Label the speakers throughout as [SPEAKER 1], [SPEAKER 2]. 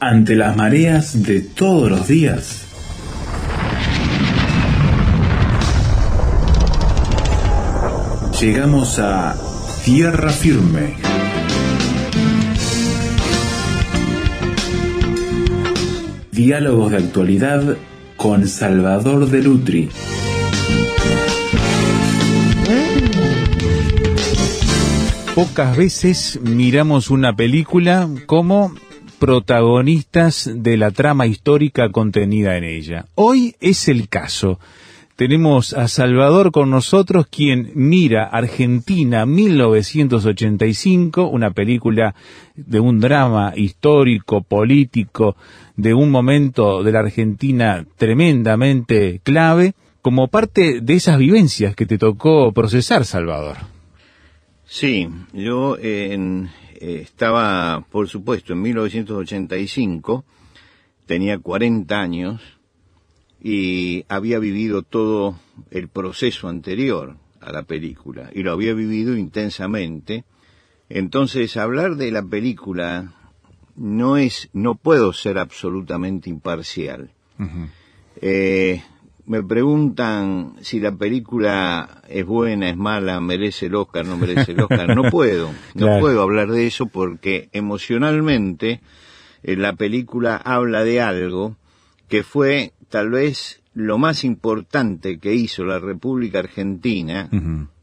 [SPEAKER 1] ante las mareas de todos los días. Llegamos a tierra firme. Diálogos de actualidad con Salvador de Lutri.
[SPEAKER 2] Pocas veces miramos una película como protagonistas de la trama histórica contenida en ella. Hoy es el caso. Tenemos a Salvador con nosotros, quien mira Argentina 1985, una película de un drama histórico, político, de un momento de la Argentina tremendamente clave, como parte de esas vivencias que te tocó procesar, Salvador.
[SPEAKER 3] Sí, yo en, eh, estaba, por supuesto, en 1985, tenía 40 años y había vivido todo el proceso anterior a la película y lo había vivido intensamente. Entonces, hablar de la película no es, no puedo ser absolutamente imparcial me preguntan si la película es buena, es mala, merece el Oscar, no merece el Oscar. No puedo, no puedo hablar de eso porque emocionalmente eh, la película habla de algo que fue tal vez lo más importante que hizo la República Argentina,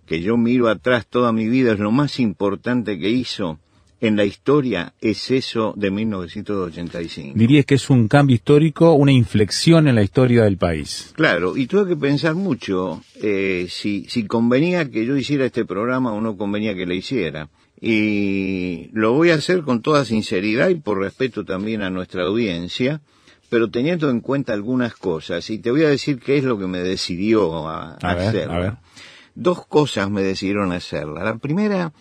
[SPEAKER 3] que yo miro atrás toda mi vida, es lo más importante que hizo en la historia es eso de 1985.
[SPEAKER 2] Dirías que es un cambio histórico, una inflexión en la historia del país.
[SPEAKER 3] Claro, y tuve que pensar mucho eh, si, si convenía que yo hiciera este programa o no convenía que lo hiciera. Y lo voy a hacer con toda sinceridad y por respeto también a nuestra audiencia, pero teniendo en cuenta algunas cosas. Y te voy a decir qué es lo que me decidió a, hacerla. Dos cosas me decidieron hacerla. La primera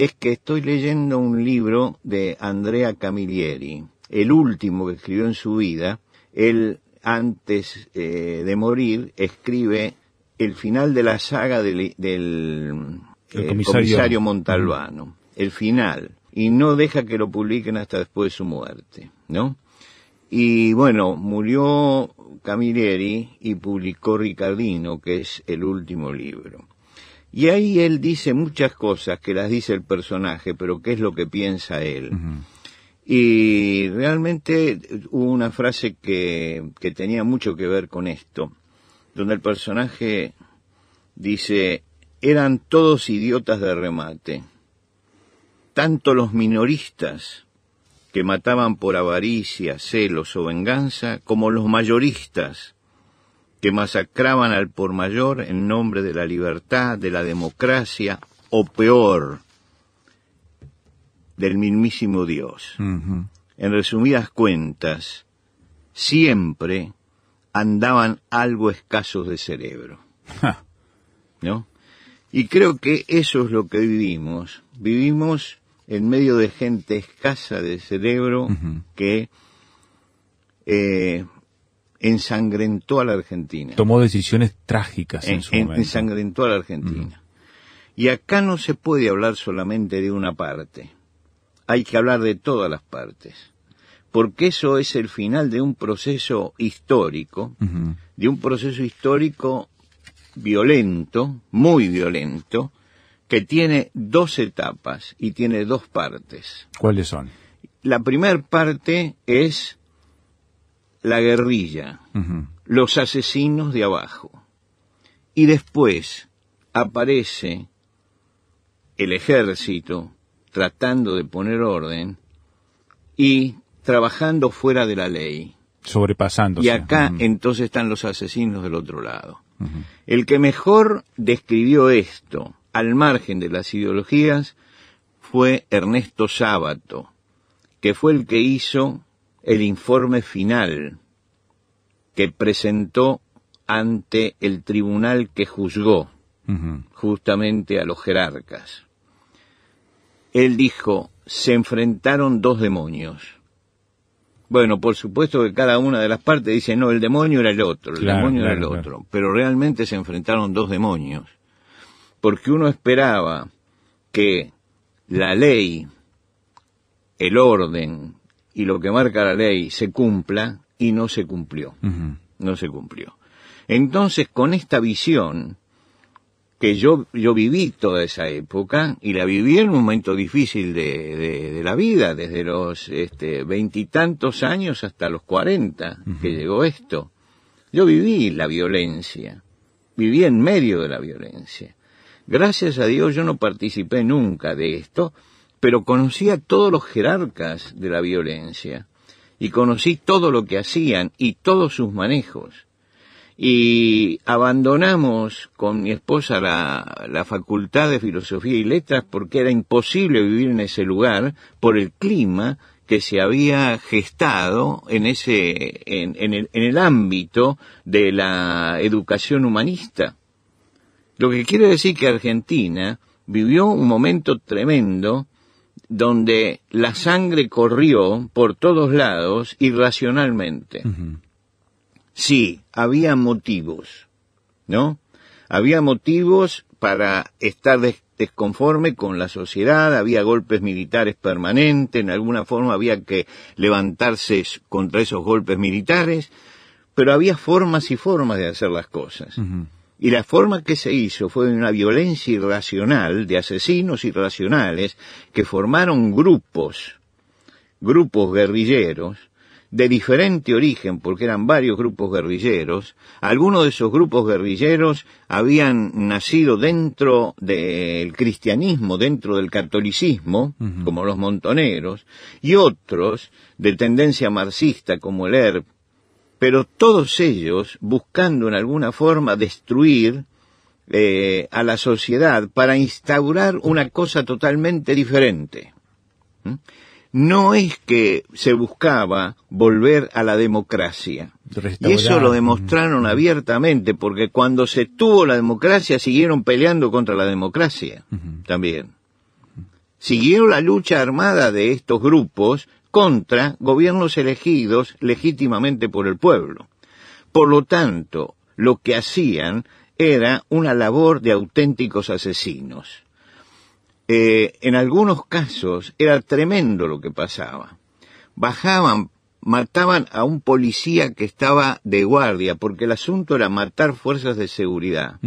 [SPEAKER 3] es que estoy leyendo un libro de Andrea Camilleri, el último que escribió en su vida. Él, antes eh, de morir, escribe el final de la saga del, eh, comisario. Montalbano, el final, y no deja que lo publiquen hasta después de su muerte, ¿no? Y bueno, murió Camilleri y publicó Ricardino, que es el último libro. Y ahí él dice muchas cosas que las dice el personaje, pero qué es lo que piensa él. Y realmente hubo una frase que, que tenía mucho que ver con esto, donde el personaje dice, eran todos idiotas de remate, tanto los minoristas que mataban por avaricia, celos o venganza, como los mayoristas que masacraban al por mayor en nombre de la libertad, de la democracia, o peor, del mismísimo Dios. En resumidas cuentas, siempre andaban algo escasos de cerebro. ¿No? Y creo que eso es lo que vivimos. Vivimos en medio de gente escasa de cerebro que eh, ensangrentó a la Argentina.
[SPEAKER 2] Tomó decisiones trágicas en, su momento.
[SPEAKER 3] Ensangrentó a la Argentina. Y acá no se puede hablar solamente de una parte. Hay que hablar de todas las partes. Porque eso es el final de un proceso histórico, de un proceso histórico violento, muy violento, que tiene dos etapas y tiene dos partes.
[SPEAKER 2] ¿Cuáles son?
[SPEAKER 3] La primera parte es la guerrilla, los asesinos de abajo. Y después aparece el ejército tratando de poner orden y trabajando fuera de la ley.
[SPEAKER 2] Sobrepasándose.
[SPEAKER 3] Y acá entonces están los asesinos del otro lado. El que mejor describió esto, al margen de las ideologías, fue Ernesto Sábato, que fue el que hizo el informe final que presentó ante el tribunal que juzgó justamente a los jerarcas. Él dijo, se enfrentaron dos demonios. Bueno, por supuesto que cada una de las partes dice, no, el demonio era el otro, el demonio era el otro, pero realmente se enfrentaron dos demonios, porque uno esperaba que la ley, el orden, y lo que marca la ley se cumpla y no se cumplió, no se cumplió. Entonces, con esta visión, que yo, yo viví toda esa época y la viví en un momento difícil de, de- de la vida, desde los este, veintitantos años hasta los cuarenta que llegó esto. Yo viví la violencia, viví en medio de la violencia. Gracias a Dios yo no participé nunca de esto, pero conocí a todos los jerarcas de la violencia y conocí todo lo que hacían y todos sus manejos. Y abandonamos con mi esposa la, la facultad de filosofía y letras porque era imposible vivir en ese lugar por el clima que se había gestado en ese en, el, en el ámbito de la educación humanista. Lo que quiere decir que Argentina vivió un momento tremendo donde la sangre corrió por todos lados irracionalmente. Sí, había motivos, ¿no? Había motivos para estar des- desconforme con la sociedad, había golpes militares permanentes, en alguna forma había que levantarse contra esos golpes militares, pero había formas y formas de hacer las cosas. Y la forma que se hizo fue de una violencia irracional de asesinos irracionales que formaron grupos, grupos guerrilleros, de diferente origen, porque eran varios grupos guerrilleros. Algunos de esos grupos guerrilleros habían nacido dentro del cristianismo, dentro del catolicismo, como los montoneros, y otros de tendencia marxista, como el ERP, pero todos ellos buscando en alguna forma destruir eh, a la sociedad para instaurar una cosa totalmente diferente. ¿Mm? No es que se buscaba volver a la democracia. Y eso lo demostraron abiertamente, porque cuando se tuvo la democracia siguieron peleando contra la democracia también. Siguieron la lucha armada de estos grupos contra gobiernos elegidos legítimamente por el pueblo. Por lo tanto, lo que hacían era una labor de auténticos asesinos. Eh, en algunos casos era tremendo lo que pasaba. Bajaban, mataban a un policía que estaba de guardia, porque el asunto era matar fuerzas de seguridad.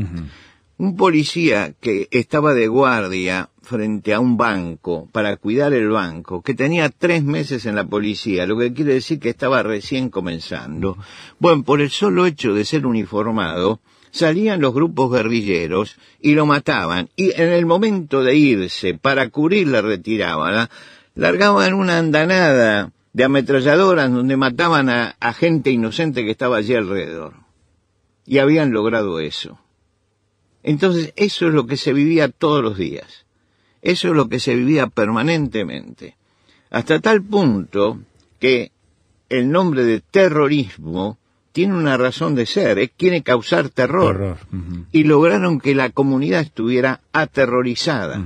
[SPEAKER 3] Un policía que estaba de guardia frente a un banco para cuidar el banco, que tenía tres meses en la policía, lo que quiere decir que estaba recién comenzando. Bueno, por el solo hecho de ser uniformado, salían los grupos guerrilleros y lo mataban. Y en el momento de irse para cubrir la retirada, largaban una andanada de ametralladoras donde mataban a, a gente inocente que estaba allí alrededor. Y habían logrado eso. Entonces, eso es lo que se vivía todos los días. Eso es lo que se vivía permanentemente. Hasta tal punto que el nombre de terrorismo tiene una razón de ser, es quiere causar terror. Y lograron que la comunidad estuviera aterrorizada.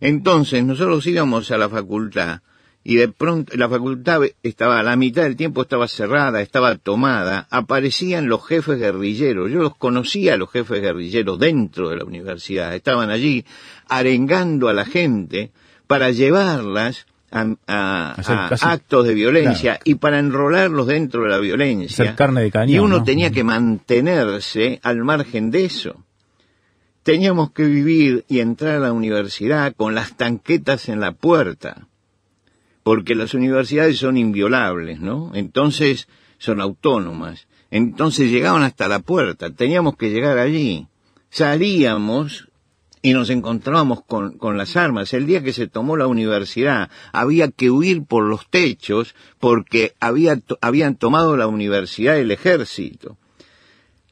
[SPEAKER 3] Entonces nosotros íbamos a la facultad y de pronto la facultad estaba, la mitad del tiempo estaba cerrada, estaba tomada, aparecían los jefes guerrilleros, yo los conocía a los jefes guerrilleros dentro de la universidad, estaban allí arengando a la gente para llevarlas a, a- a
[SPEAKER 2] casi-
[SPEAKER 3] actos de violencia
[SPEAKER 2] claro.
[SPEAKER 3] y para enrolarlos dentro de la violencia.
[SPEAKER 2] Carne de cañón,
[SPEAKER 3] y uno
[SPEAKER 2] ¿no?
[SPEAKER 3] tenía que mantenerse al margen de eso. Teníamos que vivir y entrar a la universidad con las tanquetas en la puerta, porque las universidades son inviolables, ¿no? Entonces son autónomas. Entonces llegaban hasta la puerta, teníamos que llegar allí. Salíamos y nos encontrábamos con, con las armas. El día que se tomó la universidad había que huir por los techos porque había, to- habían tomado la universidad el ejército.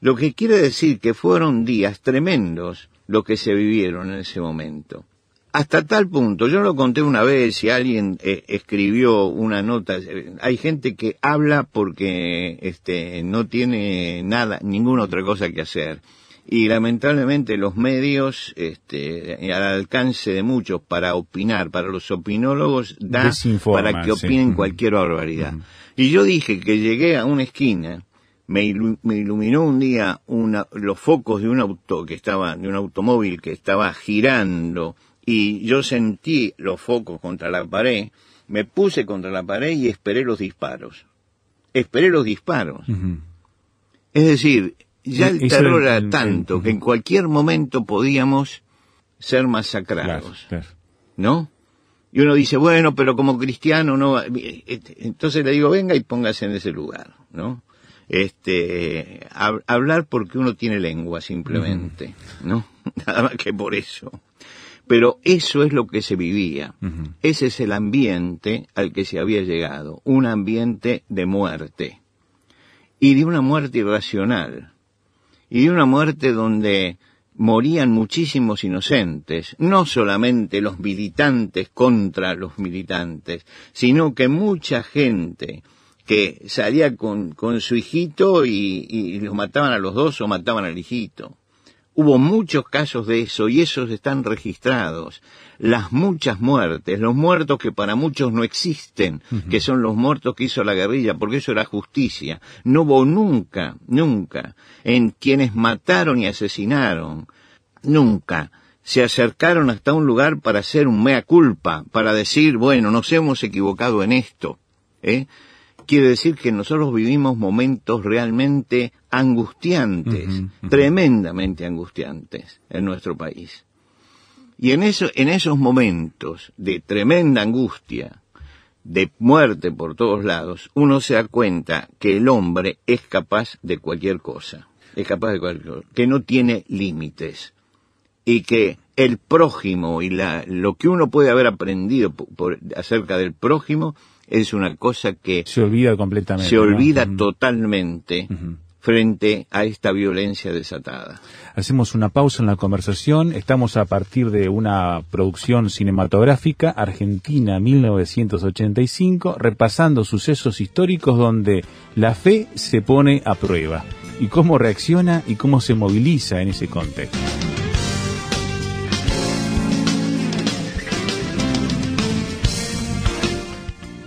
[SPEAKER 3] Lo que quiere decir que fueron días tremendos lo que se vivieron en ese momento. Hasta tal punto, yo lo conté una vez y alguien eh, escribió una nota, eh, hay gente que habla porque este, no tiene nada, ninguna otra cosa que hacer. Y lamentablemente los medios, este, al alcance de muchos para opinar, para los opinólogos, da para que opinen cualquier barbaridad. Y yo dije que llegué a una esquina, me, ilu- me iluminó un día una, los focos de un auto que estaba, de un automóvil que estaba girando, y yo sentí los focos contra la pared, me puse contra la pared y esperé los disparos. Esperé los disparos. Es decir, ya
[SPEAKER 2] E-
[SPEAKER 3] el terror
[SPEAKER 2] era el-
[SPEAKER 3] tanto
[SPEAKER 2] el-
[SPEAKER 3] que en cualquier momento podíamos ser masacrados,
[SPEAKER 2] claro.
[SPEAKER 3] ¿no? Y uno dice, bueno, pero como cristiano no este, Entonces le digo, venga y póngase en ese lugar, ¿no? Este, hab- hablar porque uno tiene lengua simplemente, ¿no? Nada más que por eso. Pero eso es lo que se vivía. Ese es el ambiente al que se había llegado, un ambiente de muerte. Y de una muerte irracional. Y de una muerte donde morían muchísimos inocentes, no solamente los militantes contra los militantes, sino que mucha gente que salía con, con su hijito y, y los mataban a los dos o mataban al hijito. Hubo muchos casos de eso y esos están registrados. Las muchas muertes, los muertos que para muchos no existen, que son los muertos que hizo la guerrilla, porque eso era justicia. No hubo nunca, nunca, en quienes mataron y asesinaron, nunca se acercaron hasta un lugar para hacer un mea culpa, para decir, bueno, nos hemos equivocado en esto. ¿eh? Quiere decir que nosotros vivimos momentos realmente angustiantes, tremendamente angustiantes en nuestro país. Y en, eso, en esos momentos de tremenda angustia, de muerte por todos lados, uno se da cuenta que el hombre es capaz de cualquier cosa, es capaz de cualquier cosa, que no tiene límites y que el prójimo y la, lo que uno puede haber aprendido por- por- acerca del prójimo es una cosa que
[SPEAKER 2] Se olvida completamente.
[SPEAKER 3] se olvida totalmente frente a esta violencia desatada.
[SPEAKER 2] Hacemos una pausa en la conversación. Estamos a partir de una producción cinematográfica argentina 1985, repasando sucesos históricos donde la fe se pone a prueba y cómo reacciona y cómo se moviliza en ese contexto.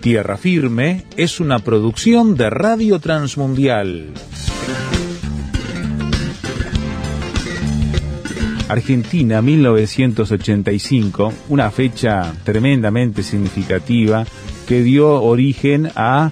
[SPEAKER 2] Tierra Firme es una producción de Radio Transmundial. Argentina 1985, una fecha tremendamente significativa que dio origen a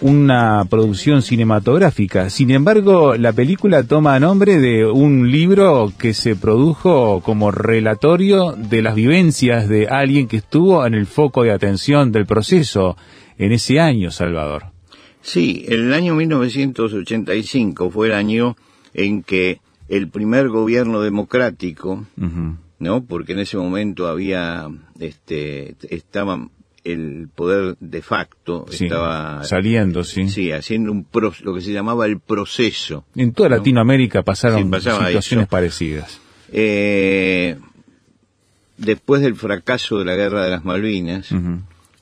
[SPEAKER 2] una producción cinematográfica. Sin embargo, la película toma nombre de un libro que se produjo como relatorio de las vivencias de alguien que estuvo en el foco de atención del proceso en ese año, Salvador.
[SPEAKER 3] Sí, el año 1985 fue el año en que el primer gobierno democrático. ¿no? Porque en ese momento había, este, estaba el poder de facto,
[SPEAKER 2] Sí,
[SPEAKER 3] estaba,
[SPEAKER 2] saliendo, sí.
[SPEAKER 3] sí, haciendo un pro- lo que se llamaba el proceso.
[SPEAKER 2] En toda
[SPEAKER 3] ¿no?
[SPEAKER 2] Latinoamérica pasaron
[SPEAKER 3] Sí,
[SPEAKER 2] situaciones
[SPEAKER 3] eso.
[SPEAKER 2] parecidas.
[SPEAKER 3] Eh, después del fracaso de la guerra de las Malvinas,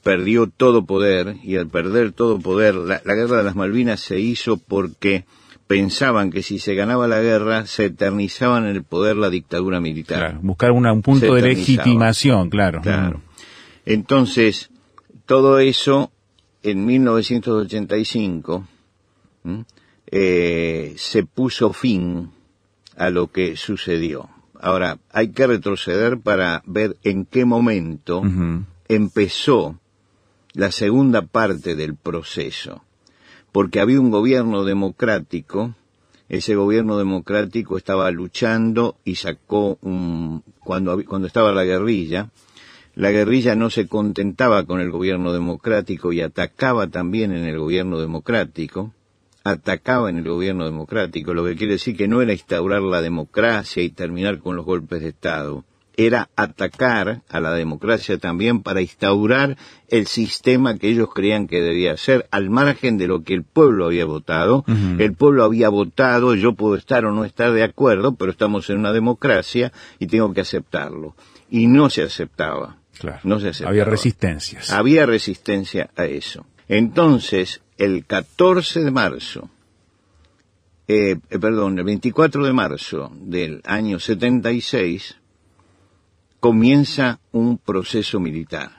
[SPEAKER 3] perdió todo poder y al perder todo poder, la, la guerra de las Malvinas se hizo porque pensaban que si se ganaba la guerra se eternizaba en el poder la dictadura militar.
[SPEAKER 2] Claro, buscar una- un punto de legitimación, claro.
[SPEAKER 3] Claro. Entonces, todo eso en 1985 ¿m? eh, se puso fin a lo que sucedió. Ahora, hay que retroceder para ver en qué momento empezó la segunda parte del proceso, porque había un gobierno democrático, ese gobierno democrático estaba luchando y sacó un, cuando, cuando estaba la guerrilla, la guerrilla no se contentaba con el gobierno democrático y atacaba también en el gobierno democrático, atacaba en el gobierno democrático, lo que quiere decir que no era instaurar la democracia y terminar con los golpes de Estado, era atacar a la democracia también para instaurar el sistema que ellos creían que debía ser, al margen de lo que el pueblo había votado. El pueblo había votado, yo puedo estar o no estar de acuerdo, pero estamos en una democracia y tengo que aceptarlo. Y no se aceptaba.
[SPEAKER 2] Claro.
[SPEAKER 3] No se aceptaba.
[SPEAKER 2] Había resistencias.
[SPEAKER 3] Había resistencia a eso. Entonces, el 14 de marzo, eh, eh, perdón, el 24 de marzo del año 76, comienza un proceso militar.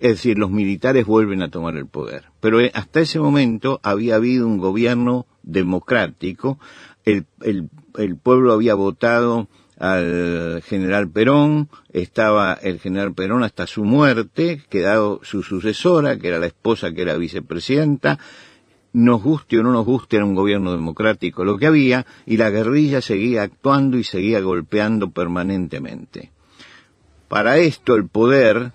[SPEAKER 3] Es decir, los militares vuelven a tomar el poder. Pero eh, hasta ese momento había habido un gobierno democrático, el, el- el pueblo había votado al general Perón, estaba el general Perón hasta su muerte, quedado su sucesora, que era la esposa que era vicepresidenta, nos guste o no nos guste, era un gobierno democrático lo que había, y la guerrilla seguía actuando y seguía golpeando permanentemente. Para esto el poder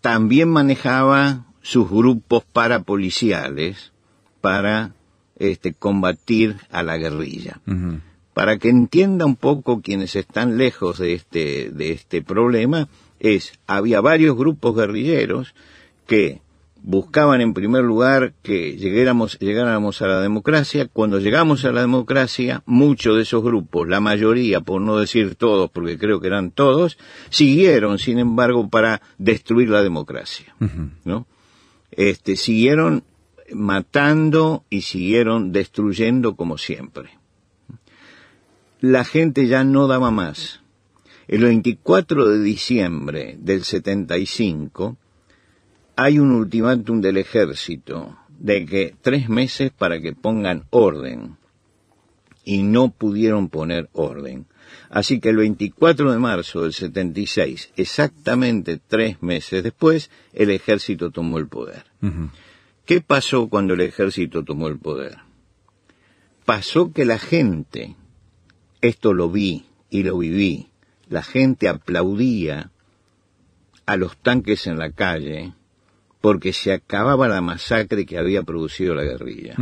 [SPEAKER 3] también manejaba sus grupos parapoliciales para este, combatir a la guerrilla. Para que entienda un poco quienes están lejos de este, de este problema, es, había varios grupos guerrilleros que buscaban en primer lugar que llegáramos, llegáramos a la democracia. Cuando llegamos a la democracia, muchos de esos grupos, la mayoría, por no decir todos, porque creo que eran todos, siguieron, sin embargo, para destruir la democracia. ¿no? Este, siguieron matando y siguieron destruyendo como siempre. La gente ya no daba más. El 24 de diciembre del 75 hay un ultimátum del ejército de que tres meses para que pongan orden y no pudieron poner orden. Así que el 24 de marzo del 76, exactamente tres meses después, el ejército tomó el poder. ¿Qué pasó cuando el ejército tomó el poder? Pasó que la gente, esto lo vi y lo viví, la gente aplaudía a los tanques en la calle porque se acababa la masacre que había producido la guerrilla.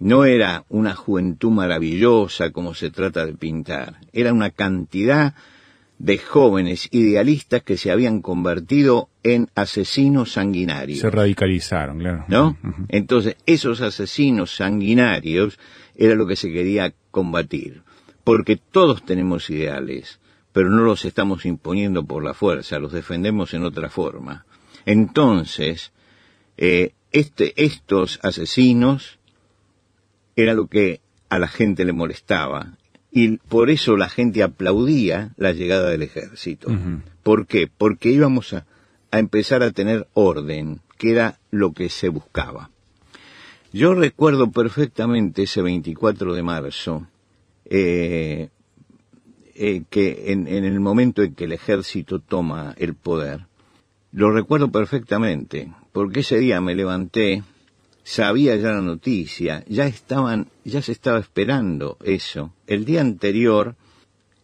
[SPEAKER 3] No era una juventud maravillosa como se trata de pintar, era una cantidad de jóvenes idealistas que se habían convertido en asesinos sanguinarios.
[SPEAKER 2] Se radicalizaron, claro.
[SPEAKER 3] ¿no? Entonces, esos asesinos sanguinarios era lo que se quería combatir, porque todos tenemos ideales, pero no los estamos imponiendo por la fuerza, los defendemos en otra forma. Entonces, eh, este, estos asesinos era lo que a la gente le molestaba, y por eso la gente aplaudía la llegada del ejército.
[SPEAKER 2] Ujú.
[SPEAKER 3] ¿Por qué? Porque íbamos a, a empezar a tener orden, que era lo que se buscaba. Yo recuerdo perfectamente ese 24 de marzo, eh, eh, que en, en el momento en que el ejército toma el poder, lo recuerdo perfectamente, porque ese día me levanté, sabía ya la noticia, ya estaban, ya se estaba esperando eso. El día anterior,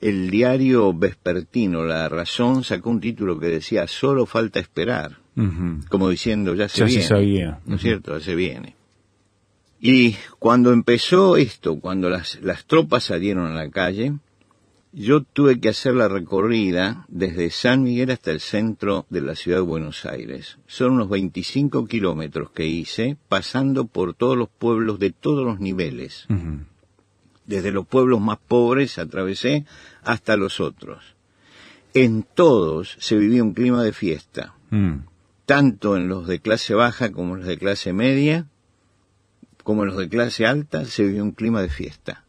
[SPEAKER 3] el diario vespertino La Razón sacó un título que decía solo falta esperar, como diciendo ya se
[SPEAKER 2] Ya se
[SPEAKER 3] viene,
[SPEAKER 2] sabía.
[SPEAKER 3] ¿no es cierto? Ya se viene. Y cuando empezó esto, cuando las, las tropas salieron a la calle, yo tuve que hacer la recorrida desde San Miguel hasta el centro de la ciudad de Buenos Aires. Son unos 25 kilómetros que hice, pasando por todos los pueblos de todos los niveles. Desde los pueblos más pobres atravesé hasta los otros. En todos se vivía un clima de fiesta,
[SPEAKER 2] Mm.
[SPEAKER 3] tanto en los de clase baja como en los de clase media, como en los de clase alta, se vivía un clima de fiesta.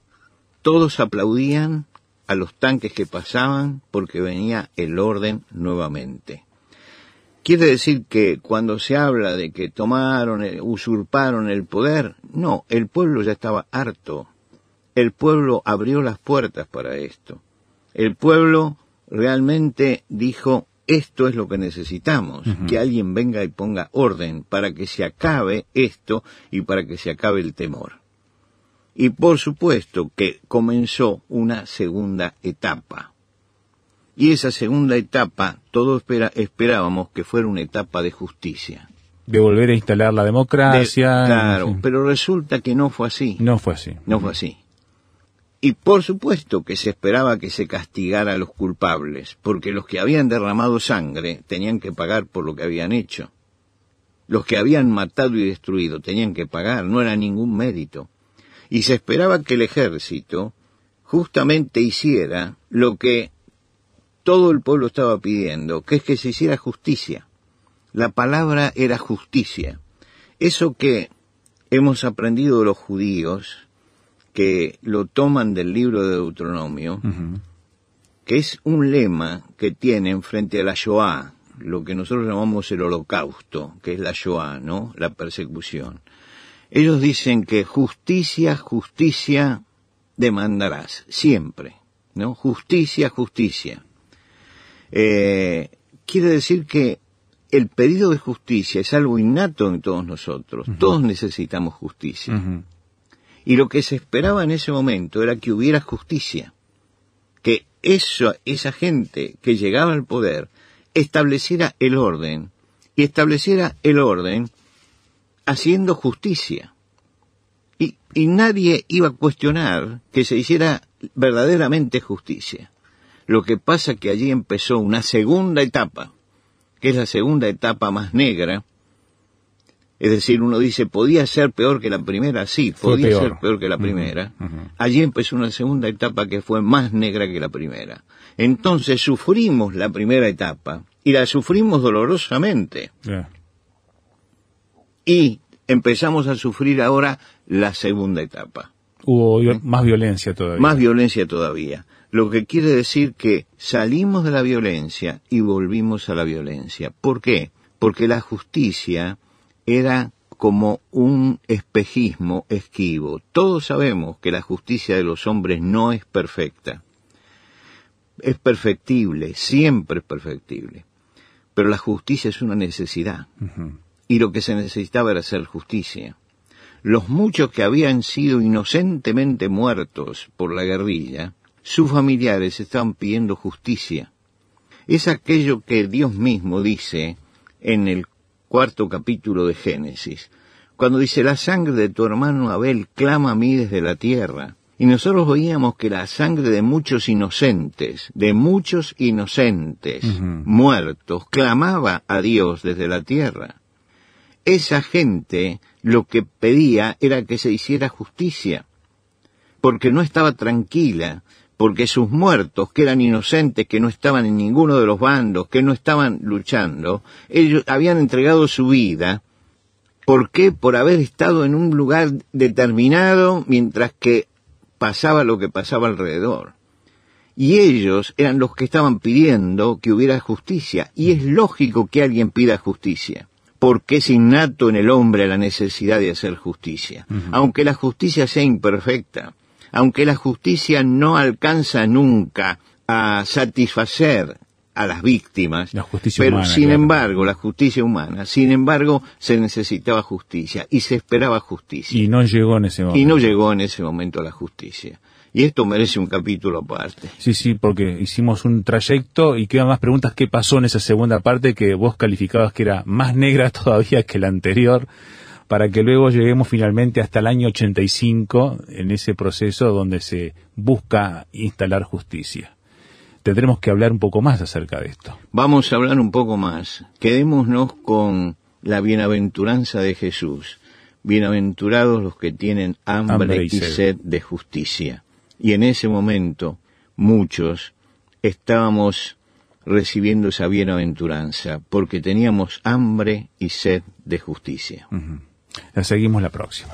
[SPEAKER 3] Todos aplaudían a los tanques que pasaban porque venía el orden nuevamente. Quiere decir que cuando se habla de que tomaron, eh, usurparon el poder, no, el pueblo ya estaba harto. El pueblo abrió las puertas para esto. El pueblo realmente dijo, esto es lo que necesitamos, que alguien venga y ponga orden para que se acabe esto y para que se acabe el temor. Y por supuesto que comenzó una segunda etapa. Y esa segunda etapa, todos espera- esperábamos que fuera una etapa de justicia.
[SPEAKER 2] De volver a instalar la
[SPEAKER 3] De-
[SPEAKER 2] democracia.
[SPEAKER 3] claro,
[SPEAKER 2] en fin.
[SPEAKER 3] pero resulta que no fue así.
[SPEAKER 2] No fue así.
[SPEAKER 3] No fue así. Y por supuesto que se esperaba que se castigara a los culpables, porque los que habían derramado sangre tenían que pagar por lo que habían hecho. Los que habían matado y destruido tenían que pagar, no era ningún mérito. Y se esperaba que el ejército justamente hiciera lo que todo el pueblo estaba pidiendo, que es que se hiciera justicia. La palabra era justicia. Eso que hemos aprendido de los judíos, que lo toman del libro de Deuteronomio, que es un lema que tienen frente a la Shoah, lo que nosotros llamamos el holocausto, que es la Shoah, ¿no? La persecución. Ellos dicen que justicia, justicia demandarás, siempre, ¿no? Justicia, justicia. Eh, quiere decir que el pedido de justicia es algo innato en todos nosotros. Todos necesitamos justicia. Y lo que se esperaba en ese momento era que hubiera justicia. Que eso, esa gente que llegaba al poder estableciera el orden. Y estableciera el orden haciendo justicia. Y, y nadie iba a cuestionar que se hiciera verdaderamente justicia. Lo que pasa que allí empezó una segunda etapa, que es la segunda etapa más negra. Es decir, uno dice, podía ser peor que la primera, sí, podía ser peor que la primera. Allí empezó una segunda etapa que fue más negra que la primera. Entonces sufrimos la primera etapa y la sufrimos dolorosamente. Y empezamos a sufrir ahora la segunda etapa.
[SPEAKER 2] Hubo más violencia todavía.
[SPEAKER 3] Más violencia todavía lo que quiere decir que salimos de la violencia y volvimos a la violencia. ¿Por qué? Porque la justicia era como un espejismo esquivo. Todos sabemos que la justicia de los hombres no es perfecta. Es perfectible, siempre es perfectible. Pero la justicia es una necesidad. Y lo que se necesitaba era hacer justicia. Los muchos que habían sido inocentemente muertos por la guerrilla, sus familiares estaban pidiendo justicia. Es aquello que Dios mismo dice en el cuarto capítulo de Génesis, cuando dice, la sangre de tu hermano Abel clama a mí desde la tierra. Y nosotros veíamos que la sangre de muchos inocentes, de muchos inocentes muertos, clamaba a Dios desde la tierra. Esa gente lo que pedía era que se hiciera justicia, porque no estaba tranquila, porque sus muertos, que eran inocentes, que no estaban en ninguno de los bandos, que no estaban luchando, ellos habían entregado su vida. ¿Por qué? Por haber estado en un lugar determinado mientras que pasaba lo que pasaba alrededor. Y ellos eran los que estaban pidiendo que hubiera justicia. Y es lógico que alguien pida justicia porque es innato en el hombre la necesidad de hacer justicia. Aunque la justicia sea imperfecta, aunque la justicia no alcanza nunca a satisfacer a las víctimas, pero sin embargo, la justicia humana, sin embargo, se necesitaba justicia y se esperaba justicia.
[SPEAKER 2] Y no llegó en ese momento.
[SPEAKER 3] Y no llegó en ese momento la justicia. Y esto merece un capítulo aparte.
[SPEAKER 2] Sí, sí, porque hicimos un trayecto y quedan más preguntas. ¿Qué pasó en esa segunda parte que vos calificabas que era más negra todavía que la anterior? para que luego lleguemos finalmente hasta el año 85 en ese proceso donde se busca instalar justicia. Tendremos que hablar un poco más acerca de esto.
[SPEAKER 3] Vamos a hablar un poco más. Quedémonos con la bienaventuranza de Jesús. Bienaventurados los que tienen hambre, y, sed de justicia. Y en ese momento muchos estábamos recibiendo esa bienaventuranza porque teníamos hambre y sed de justicia.
[SPEAKER 2] La seguimos la próxima.